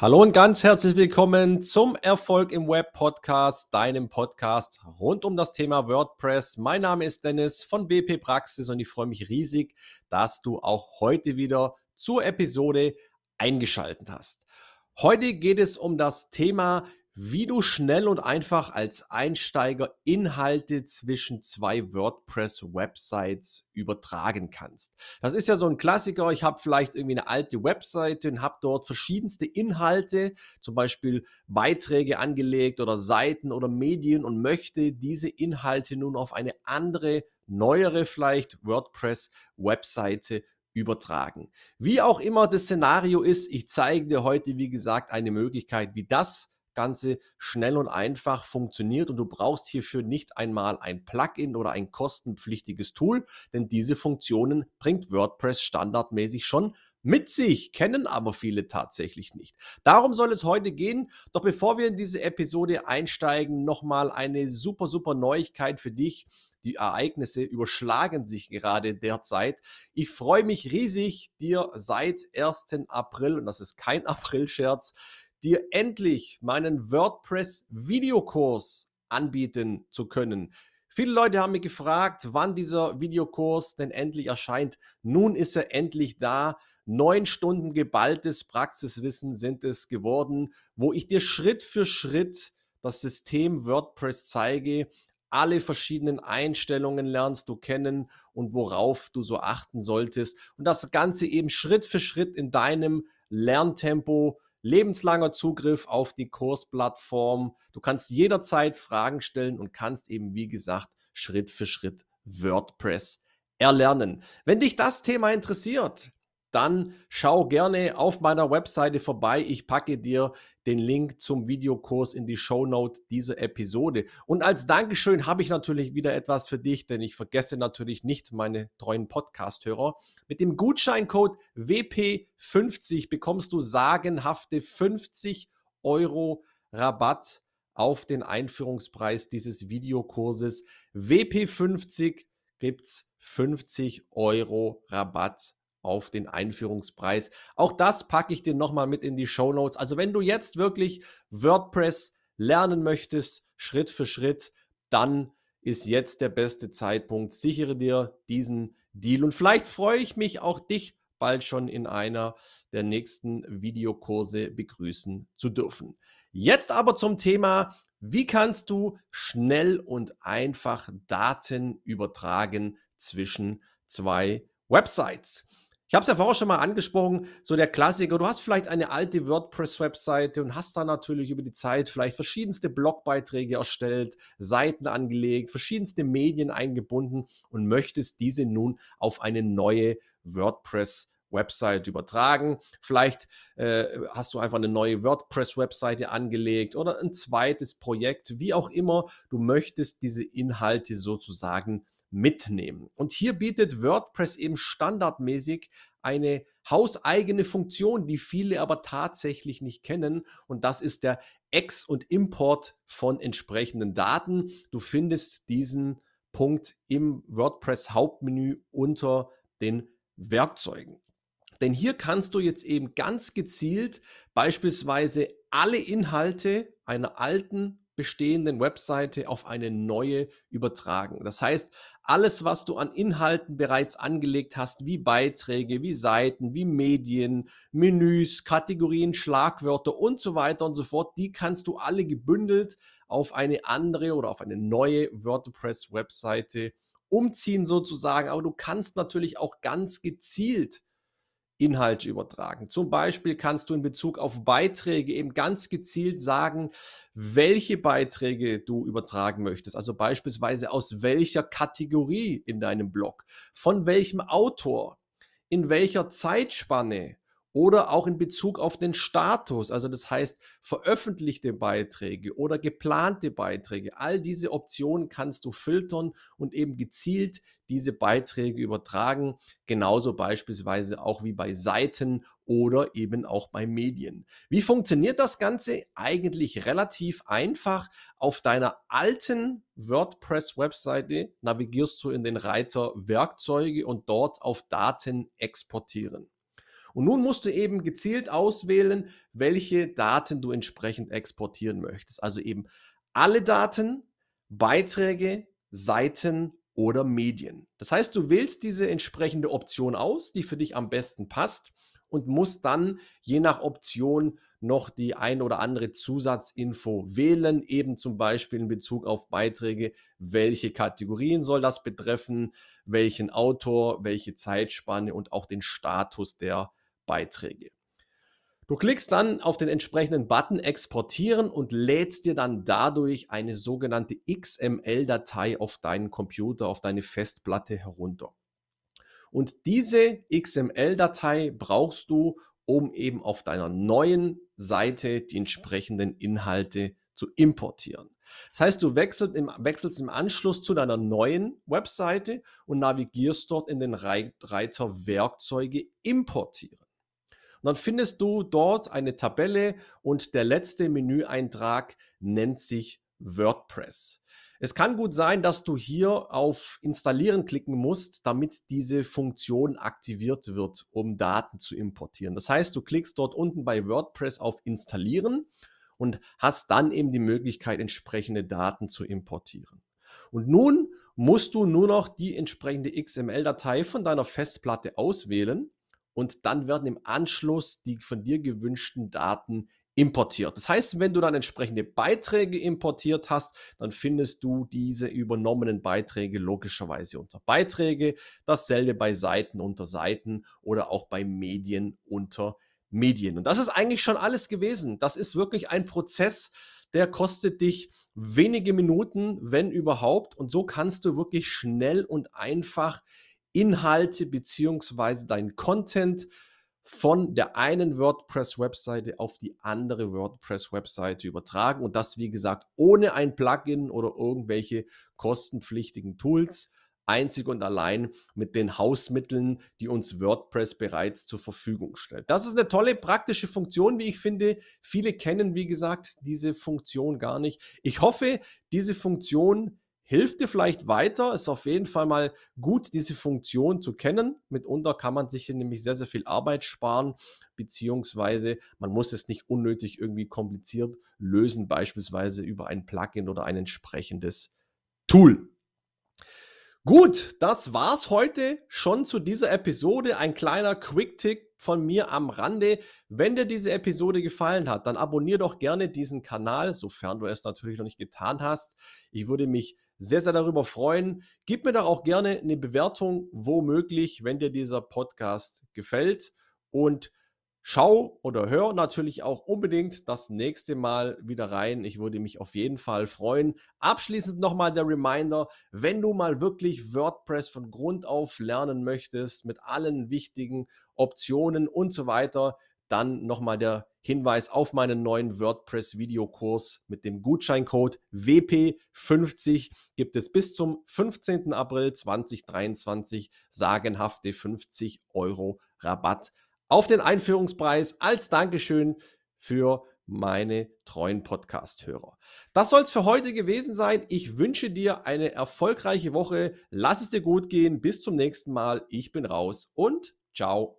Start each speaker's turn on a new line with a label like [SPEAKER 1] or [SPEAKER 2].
[SPEAKER 1] Hallo und ganz herzlich willkommen zum Erfolg im Web Podcast, deinem Podcast rund um das Thema WordPress. Mein Name ist Dennis von WP Praxis und ich freue mich riesig, dass du auch heute wieder zur Episode eingeschaltet hast. Heute geht es um das Thema wie du schnell und einfach als Einsteiger Inhalte zwischen zwei WordPress-Websites übertragen kannst. Das ist ja so ein Klassiker. Ich habe vielleicht irgendwie eine alte Webseite und habe dort verschiedenste Inhalte, zum Beispiel Beiträge angelegt oder Seiten oder Medien und möchte diese Inhalte nun auf eine andere, neuere vielleicht WordPress-Webseite übertragen. Wie auch immer das Szenario ist, ich zeige dir heute, wie gesagt, eine Möglichkeit, wie das Ganze schnell und einfach funktioniert und du brauchst hierfür nicht einmal ein Plugin oder ein kostenpflichtiges Tool, denn diese Funktionen bringt WordPress standardmäßig schon mit sich, kennen aber viele tatsächlich nicht. Darum soll es heute gehen. Doch bevor wir in diese Episode einsteigen, nochmal eine super, super Neuigkeit für dich. Die Ereignisse überschlagen sich gerade derzeit. Ich freue mich riesig, dir seit 1. April, und das ist kein April-Scherz, dir endlich meinen WordPress-Videokurs anbieten zu können. Viele Leute haben mich gefragt, wann dieser Videokurs denn endlich erscheint. Nun ist er endlich da. Neun Stunden geballtes Praxiswissen sind es geworden, wo ich dir Schritt für Schritt das System WordPress zeige, alle verschiedenen Einstellungen lernst du kennen und worauf du so achten solltest. Und das Ganze eben Schritt für Schritt in deinem Lerntempo lebenslanger Zugriff auf die Kursplattform. Du kannst jederzeit Fragen stellen und kannst eben, wie gesagt, Schritt für Schritt WordPress erlernen. Wenn dich das Thema interessiert, dann schau gerne auf meiner Webseite vorbei. Ich packe dir den Link zum Videokurs in die Shownote dieser Episode. Und als Dankeschön habe ich natürlich wieder etwas für dich, denn ich vergesse natürlich nicht meine treuen Podcast-Hörer. Mit dem Gutscheincode WP50 bekommst du sagenhafte 50 Euro Rabatt auf den Einführungspreis dieses Videokurses. WP50 gibt es 50 Euro Rabatt auf den Einführungspreis. Auch das packe ich dir nochmal mit in die Show Notes. Also wenn du jetzt wirklich WordPress lernen möchtest, Schritt für Schritt, dann ist jetzt der beste Zeitpunkt. Sichere dir diesen Deal und vielleicht freue ich mich auch dich bald schon in einer der nächsten Videokurse begrüßen zu dürfen. Jetzt aber zum Thema, wie kannst du schnell und einfach Daten übertragen zwischen zwei Websites? Ich habe es ja vorher schon mal angesprochen, so der Klassiker, du hast vielleicht eine alte WordPress-Webseite und hast da natürlich über die Zeit vielleicht verschiedenste Blogbeiträge erstellt, Seiten angelegt, verschiedenste Medien eingebunden und möchtest diese nun auf eine neue WordPress Website übertragen. Vielleicht äh, hast du einfach eine neue WordPress-Webseite angelegt oder ein zweites Projekt, wie auch immer. Du möchtest diese Inhalte sozusagen mitnehmen. Und hier bietet WordPress eben standardmäßig eine hauseigene Funktion, die viele aber tatsächlich nicht kennen. Und das ist der Ex- und Import von entsprechenden Daten. Du findest diesen Punkt im WordPress Hauptmenü unter den Werkzeugen. Denn hier kannst du jetzt eben ganz gezielt beispielsweise alle Inhalte einer alten bestehenden Webseite auf eine neue übertragen. Das heißt, alles, was du an Inhalten bereits angelegt hast, wie Beiträge, wie Seiten, wie Medien, Menüs, Kategorien, Schlagwörter und so weiter und so fort, die kannst du alle gebündelt auf eine andere oder auf eine neue WordPress-Webseite umziehen sozusagen. Aber du kannst natürlich auch ganz gezielt Inhalte übertragen. Zum Beispiel kannst du in Bezug auf Beiträge eben ganz gezielt sagen, welche Beiträge du übertragen möchtest. Also beispielsweise aus welcher Kategorie in deinem Blog, von welchem Autor, in welcher Zeitspanne oder auch in Bezug auf den Status, also das heißt veröffentlichte Beiträge oder geplante Beiträge. All diese Optionen kannst du filtern und eben gezielt diese Beiträge übertragen, genauso beispielsweise auch wie bei Seiten oder eben auch bei Medien. Wie funktioniert das Ganze? Eigentlich relativ einfach. Auf deiner alten WordPress-Webseite navigierst du in den Reiter Werkzeuge und dort auf Daten exportieren. Und nun musst du eben gezielt auswählen, welche Daten du entsprechend exportieren möchtest. Also eben alle Daten, Beiträge, Seiten oder Medien. Das heißt, du wählst diese entsprechende Option aus, die für dich am besten passt und musst dann je nach Option noch die ein oder andere Zusatzinfo wählen, eben zum Beispiel in Bezug auf Beiträge, welche Kategorien soll das betreffen, welchen Autor, welche Zeitspanne und auch den Status der Beiträge. Du klickst dann auf den entsprechenden Button Exportieren und lädst dir dann dadurch eine sogenannte XML-Datei auf deinen Computer, auf deine Festplatte herunter. Und diese XML-Datei brauchst du, um eben auf deiner neuen Seite die entsprechenden Inhalte zu importieren. Das heißt, du wechselst im, wechselst im Anschluss zu deiner neuen Webseite und navigierst dort in den Reiter Werkzeuge importieren. Dann findest du dort eine Tabelle und der letzte Menüeintrag nennt sich WordPress. Es kann gut sein, dass du hier auf Installieren klicken musst, damit diese Funktion aktiviert wird, um Daten zu importieren. Das heißt, du klickst dort unten bei WordPress auf Installieren und hast dann eben die Möglichkeit, entsprechende Daten zu importieren. Und nun musst du nur noch die entsprechende XML-Datei von deiner Festplatte auswählen und dann werden im Anschluss die von dir gewünschten Daten importiert. Das heißt, wenn du dann entsprechende Beiträge importiert hast, dann findest du diese übernommenen Beiträge logischerweise unter Beiträge, dasselbe bei Seiten unter Seiten oder auch bei Medien unter Medien. Und das ist eigentlich schon alles gewesen. Das ist wirklich ein Prozess, der kostet dich wenige Minuten, wenn überhaupt. Und so kannst du wirklich schnell und einfach Inhalte beziehungsweise dein Content von der einen WordPress-Webseite auf die andere WordPress-Webseite übertragen und das, wie gesagt, ohne ein Plugin oder irgendwelche kostenpflichtigen Tools, einzig und allein mit den Hausmitteln, die uns WordPress bereits zur Verfügung stellt. Das ist eine tolle praktische Funktion, wie ich finde. Viele kennen, wie gesagt, diese Funktion gar nicht. Ich hoffe, diese Funktion hilft dir vielleicht weiter. Ist auf jeden Fall mal gut, diese Funktion zu kennen. Mitunter kann man sich hier nämlich sehr, sehr viel Arbeit sparen, beziehungsweise man muss es nicht unnötig irgendwie kompliziert lösen, beispielsweise über ein Plugin oder ein entsprechendes Tool. Gut, das war's heute schon zu dieser Episode. Ein kleiner Quick-Tick von mir am Rande. Wenn dir diese Episode gefallen hat, dann abonniere doch gerne diesen Kanal, sofern du es natürlich noch nicht getan hast. Ich würde mich sehr, sehr darüber freuen. Gib mir doch auch gerne eine Bewertung, womöglich, wenn dir dieser Podcast gefällt. Und schau oder hör natürlich auch unbedingt das nächste Mal wieder rein. Ich würde mich auf jeden Fall freuen. Abschließend nochmal der Reminder, wenn du mal wirklich WordPress von Grund auf lernen möchtest, mit allen wichtigen Optionen und so weiter, dann nochmal der Hinweis auf meinen neuen WordPress-Videokurs mit dem Gutscheincode WP50 gibt es bis zum 15. April 2023 sagenhafte 50 Euro Rabatt auf den Einführungspreis als Dankeschön für meine treuen Podcast-Hörer. Das soll es für heute gewesen sein. Ich wünsche dir eine erfolgreiche Woche. Lass es dir gut gehen. Bis zum nächsten Mal. Ich bin raus und ciao.